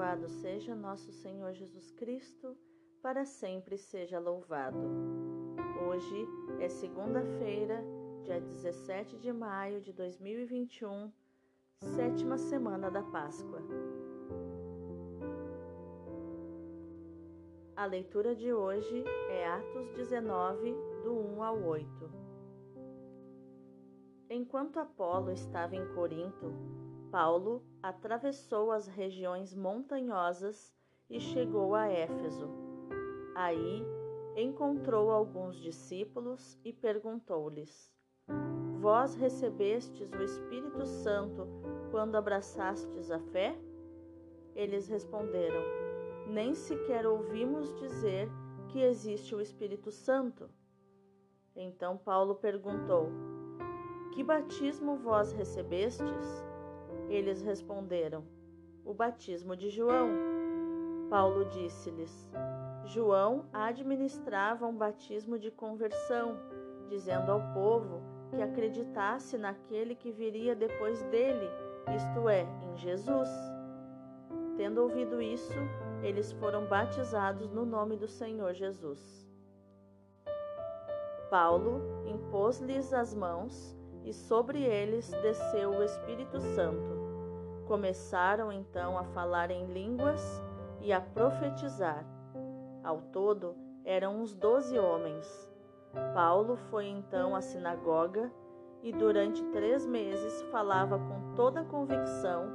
Louvado seja nosso Senhor Jesus Cristo, para sempre seja louvado. Hoje é segunda-feira, dia 17 de maio de 2021, sétima semana da Páscoa. A leitura de hoje é Atos 19, do 1 ao 8. Enquanto Apolo estava em Corinto, Paulo atravessou as regiões montanhosas e chegou a Éfeso. Aí encontrou alguns discípulos e perguntou-lhes: Vós recebestes o Espírito Santo quando abraçastes a fé? Eles responderam: Nem sequer ouvimos dizer que existe o Espírito Santo. Então Paulo perguntou: Que batismo vós recebestes? Eles responderam: O batismo de João. Paulo disse-lhes: João administrava um batismo de conversão, dizendo ao povo que acreditasse naquele que viria depois dele, isto é, em Jesus. Tendo ouvido isso, eles foram batizados no nome do Senhor Jesus. Paulo impôs-lhes as mãos e sobre eles desceu o Espírito Santo. Começaram então a falar em línguas e a profetizar. Ao todo eram uns doze homens. Paulo foi então à sinagoga e durante três meses falava com toda convicção,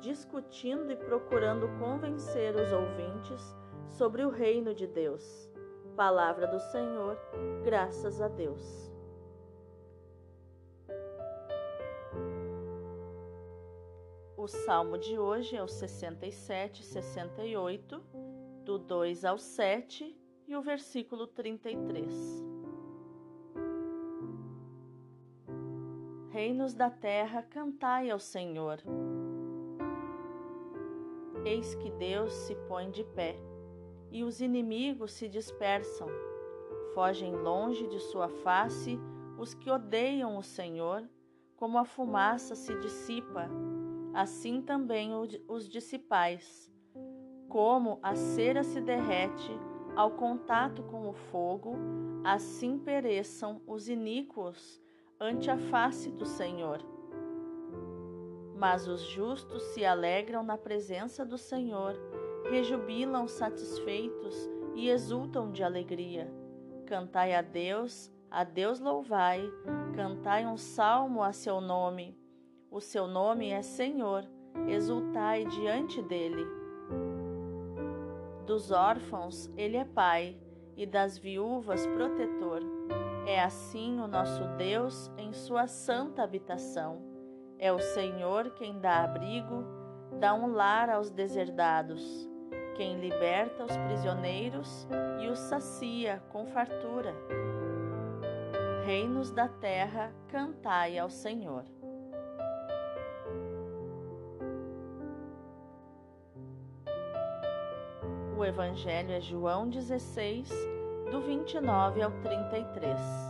discutindo e procurando convencer os ouvintes sobre o reino de Deus. Palavra do Senhor, graças a Deus. O salmo de hoje é o 67, 68, do 2 ao 7 e o versículo 33. Reinos da terra, cantai ao Senhor. Eis que Deus se põe de pé, e os inimigos se dispersam. Fogem longe de sua face os que odeiam o Senhor, como a fumaça se dissipa assim também os dissipais. Como a cera se derrete ao contato com o fogo, assim pereçam os iníquos ante a face do Senhor. Mas os justos se alegram na presença do Senhor, rejubilam satisfeitos e exultam de alegria. Cantai a Deus, a Deus louvai, cantai um salmo a seu nome o seu nome é Senhor, exultai diante dele. Dos órfãos ele é pai, e das viúvas protetor. É assim o nosso Deus em sua santa habitação. É o Senhor quem dá abrigo, dá um lar aos deserdados, quem liberta os prisioneiros e os sacia com fartura. Reinos da terra, cantai ao Senhor. O Evangelho é João 16, do 29 ao 33.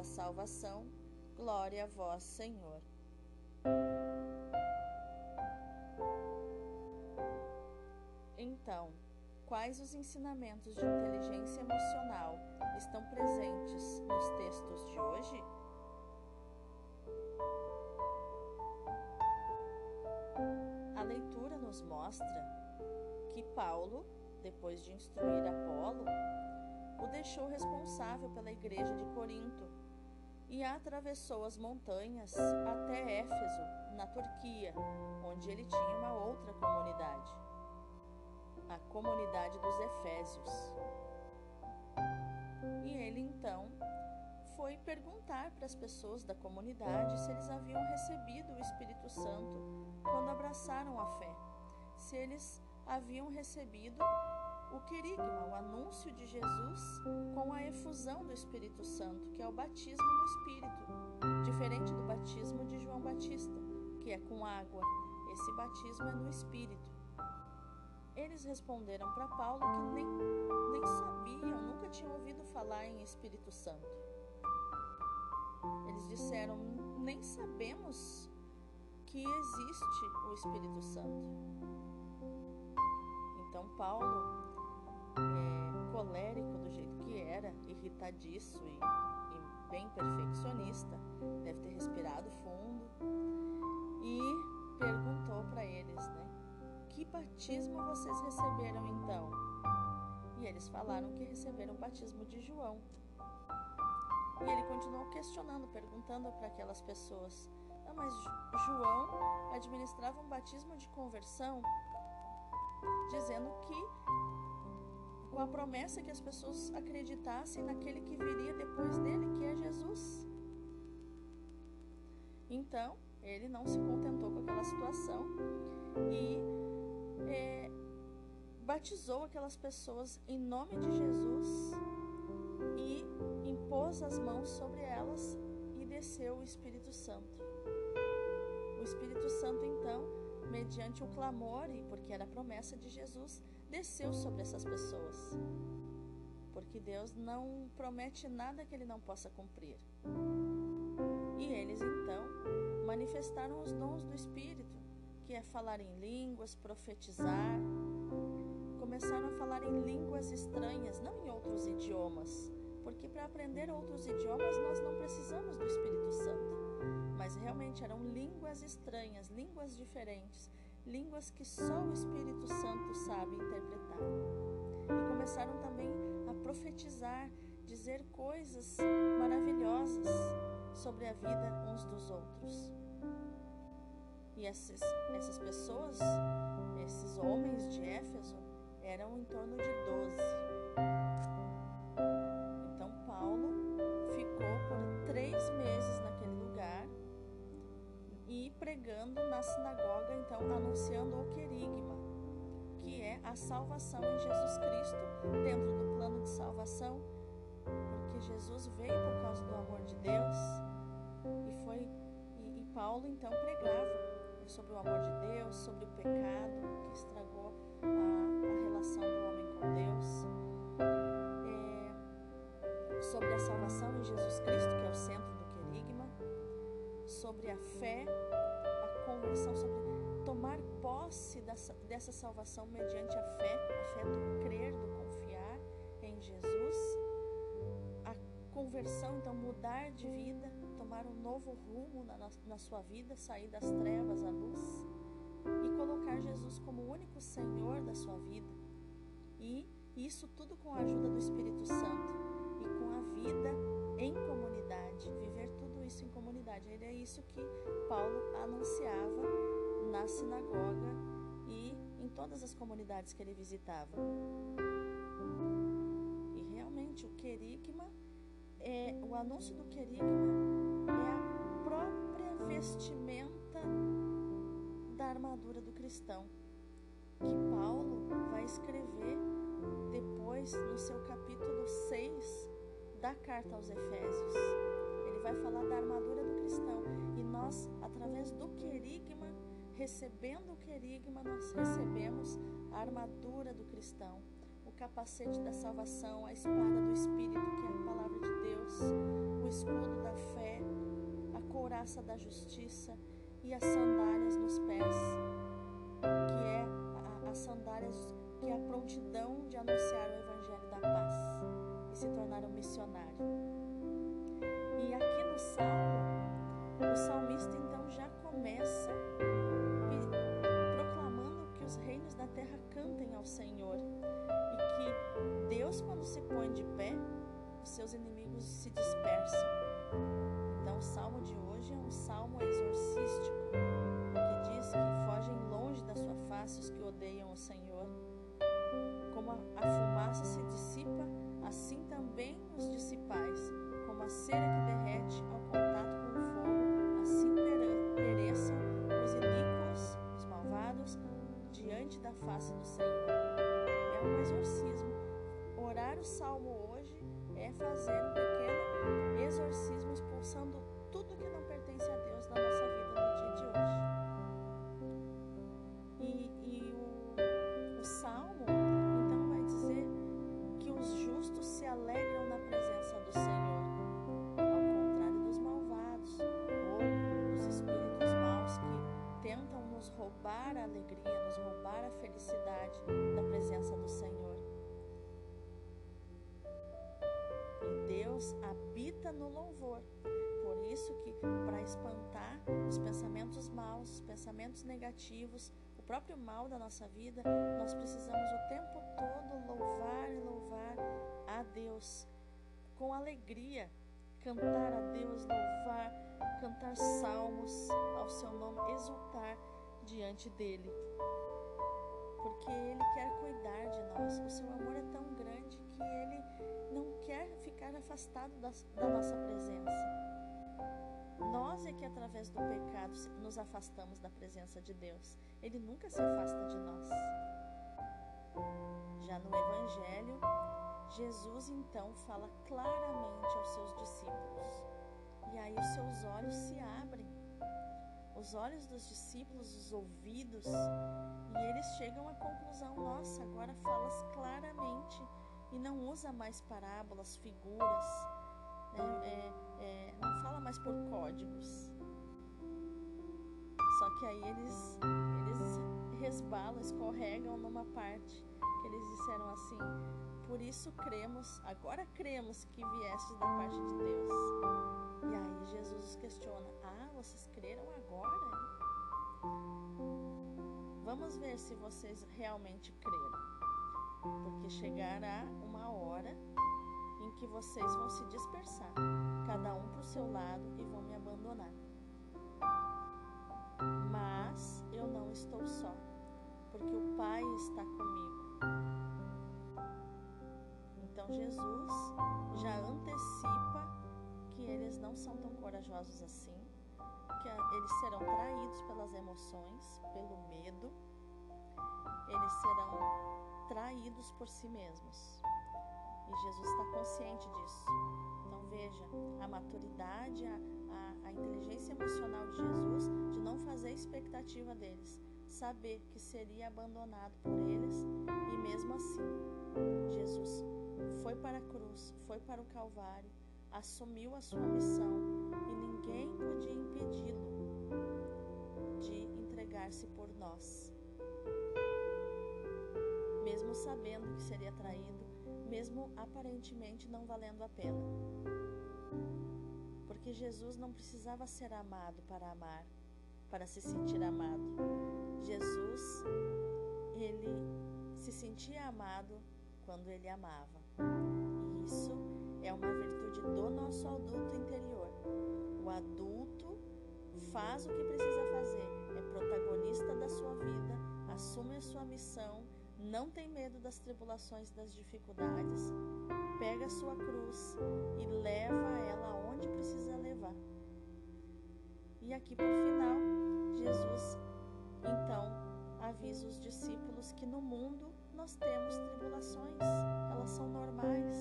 Da salvação, glória a vós, Senhor. Então, quais os ensinamentos de inteligência emocional estão presentes nos textos de hoje? A leitura nos mostra que Paulo depois de instruir Apolo, o deixou responsável pela igreja de Corinto e atravessou as montanhas até Éfeso, na Turquia, onde ele tinha uma outra comunidade, a comunidade dos Efésios. E ele então foi perguntar para as pessoas da comunidade se eles haviam recebido o Espírito Santo quando abraçaram a fé, se eles haviam recebido o querigma, o anúncio de Jesus com a efusão do Espírito Santo, que é o batismo no Espírito, diferente do batismo de João Batista, que é com água. Esse batismo é no Espírito. Eles responderam para Paulo que nem, nem sabiam, nunca tinham ouvido falar em Espírito Santo. Eles disseram: nem sabemos que existe o Espírito Santo. Então, Paulo, colérico do jeito que era, irritadiço e, e bem perfeccionista, deve ter respirado fundo e perguntou para eles, né? Que batismo vocês receberam então? E eles falaram que receberam o batismo de João. E ele continuou questionando, perguntando para aquelas pessoas: ah, mas João administrava um batismo de conversão, dizendo que com a promessa que as pessoas acreditassem naquele que viria depois dele, que é Jesus. Então, ele não se contentou com aquela situação e é, batizou aquelas pessoas em nome de Jesus e impôs as mãos sobre elas e desceu o Espírito Santo. O Espírito Santo, então, mediante o clamor, e porque era a promessa de Jesus, desceu sobre essas pessoas. Porque Deus não promete nada que ele não possa cumprir. E eles, então, manifestaram os dons do Espírito, que é falar em línguas, profetizar. Começaram a falar em línguas estranhas, não em outros idiomas porque para aprender outros idiomas nós não precisamos do Espírito Santo. Mas realmente eram línguas estranhas, línguas diferentes, línguas que só o Espírito Santo sabe interpretar. E começaram também a profetizar, dizer coisas maravilhosas sobre a vida uns dos outros. E esses, essas pessoas, esses homens de Éfeso, eram em torno de anunciando o querigma, que é a salvação em Jesus Cristo, dentro do plano de salvação, porque Jesus veio por causa do amor de Deus e foi e, e Paulo então pregava sobre o amor de Deus, sobre o pecado dessa, salvação mediante a fé, a fé do crer, do confiar em Jesus. A conversão, então, mudar de vida, tomar um novo rumo na, na sua vida, sair das trevas à luz e colocar Jesus como o único Senhor da sua vida. E isso tudo com a ajuda do Espírito Santo e com a vida em comunidade, viver tudo isso em comunidade. Era isso que Paulo anunciava na sinagoga todas as comunidades que ele visitava. E realmente o querigma, é, o anúncio do querigma é a própria vestimenta da armadura do cristão, que Paulo vai escrever depois no seu capítulo 6 da carta aos Efésios. Ele vai falar da armadura do cristão e nós, através do querigma, recebendo o querigma, nós recebemos a armadura do cristão, o capacete da salvação, a espada do Espírito, que é a palavra de Deus, o escudo da fé, a couraça da justiça e as sandálias nos pés, que é a, as sandálias que é a prontidão de anunciar o evangelho da paz e se tornar um missionário. E aqui no Salmo, o salmista então já começa ao Senhor. E que Deus, quando se põe de pé, os seus inimigos se dispersam. Então, o salmo de hoje é um salmo exorcístico, que diz que fogem longe da sua face os que odeiam o Senhor, como a fumaça se dispersa Senhor, ao contrário dos malvados ou dos espíritos maus que tentam nos roubar a alegria, nos roubar a felicidade da presença do Senhor. E Deus habita no louvor. Por isso que para espantar os pensamentos maus, os pensamentos negativos, o próprio mal da nossa vida, nós precisamos o tempo todo louvar e louvar a Deus com alegria, cantar a Deus, louvar, cantar salmos ao seu nome, exultar diante dele. Porque ele quer cuidar de nós. O seu amor é tão grande que ele não quer ficar afastado da, da nossa presença. Nós é que através do pecado nos afastamos da presença de Deus. Ele nunca se afasta de nós. Já no Evangelho, Jesus então fala claramente aos seus discípulos. E aí os seus olhos se abrem. Os olhos dos discípulos, os ouvidos, e eles chegam à conclusão: nossa, agora falas claramente e não usa mais parábolas, figuras, né? é, é, não fala mais por códigos. Só que aí eles, eles resbalam, escorregam numa parte que eles disseram assim: por isso cremos, agora cremos que viestes da parte de Deus. E aí Jesus questiona: Ah, vocês creram agora? Vamos ver se vocês realmente creram. Porque chegará uma hora em que vocês vão se dispersar, cada um para o seu lado, e vão me abandonar. Mas eu não estou só, porque o Pai está comigo. Então Jesus já antecipa que eles não são tão corajosos assim, que eles serão traídos pelas emoções, pelo medo, eles serão traídos por si mesmos. E Jesus está consciente disso. Então veja a maturidade, a, a, a inteligência emocional de Jesus de não fazer expectativa deles, saber que seria abandonado por eles e mesmo assim Jesus foi para a cruz, foi para o Calvário, assumiu a sua missão e ninguém podia impedi-lo de entregar-se por nós. Mesmo sabendo que seria traído, mesmo aparentemente não valendo a pena. Porque Jesus não precisava ser amado para amar, para se sentir amado. Jesus, ele se sentia amado quando ele amava. Isso é uma virtude do nosso adulto interior. O adulto faz o que precisa fazer, é protagonista da sua vida, assume a sua missão, não tem medo das tribulações, das dificuldades, pega a sua cruz e leva ela aonde precisa levar. E aqui por final, Jesus então avisa os discípulos que no mundo nós temos tribulações, elas são normais.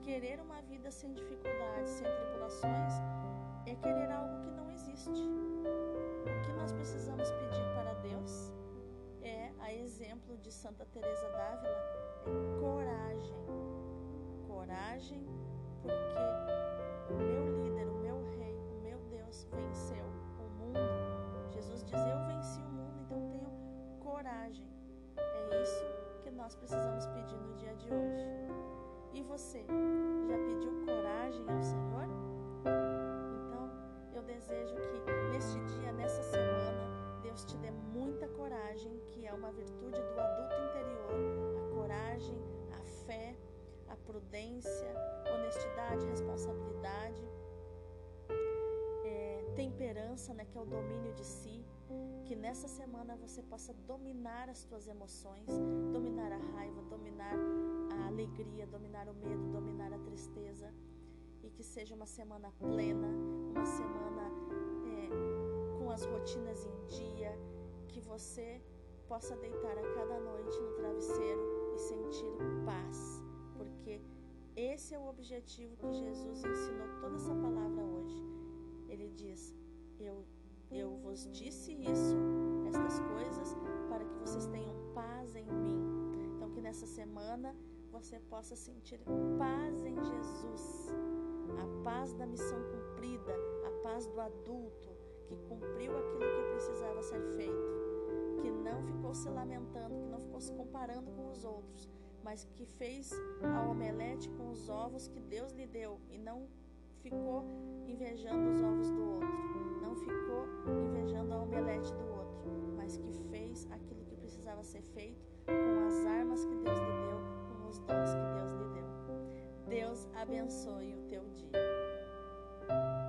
Querer uma vida sem dificuldades, sem tribulações, é querer algo que não existe. O que nós precisamos pedir para Deus é, a exemplo de Santa Teresa d'Ávila, é coragem. Coragem, porque o meu líder, o meu rei, o meu Deus venceu o mundo. Jesus diz: Eu venci o mundo, então tenho coragem. É isso nós precisamos pedir no dia de hoje. E você, já pediu coragem ao Senhor? Então, eu desejo que neste dia, nessa semana, Deus te dê muita coragem, que é uma virtude do adulto interior, a coragem, a fé, a prudência, honestidade, responsabilidade, é, temperança, né, que é o domínio de si, que nessa semana você possa dominar as tuas emoções, dominar a raiva, dominar a alegria, dominar o medo, dominar a tristeza. E que seja uma semana plena, uma semana é, com as rotinas em dia, que você possa deitar a cada noite no travesseiro e sentir paz, porque esse é o objetivo que Jesus ensinou toda essa palavra hoje. Ele diz: Eu eu vos disse isso, estas coisas, para que vocês tenham paz em mim. Então, que nessa semana você possa sentir paz em Jesus, a paz da missão cumprida, a paz do adulto que cumpriu aquilo que precisava ser feito, que não se lamentando, que não ficou se comparando com os outros, mas que fez a omelete com os ovos que Deus lhe deu e não ficou invejando os ovos do outro, ficou invejando a omelete do outro, mas que fez aquilo que precisava ser feito com as armas que Deus lhe deu, com os dons que Deus lhe deu. Deus abençoe o teu dia.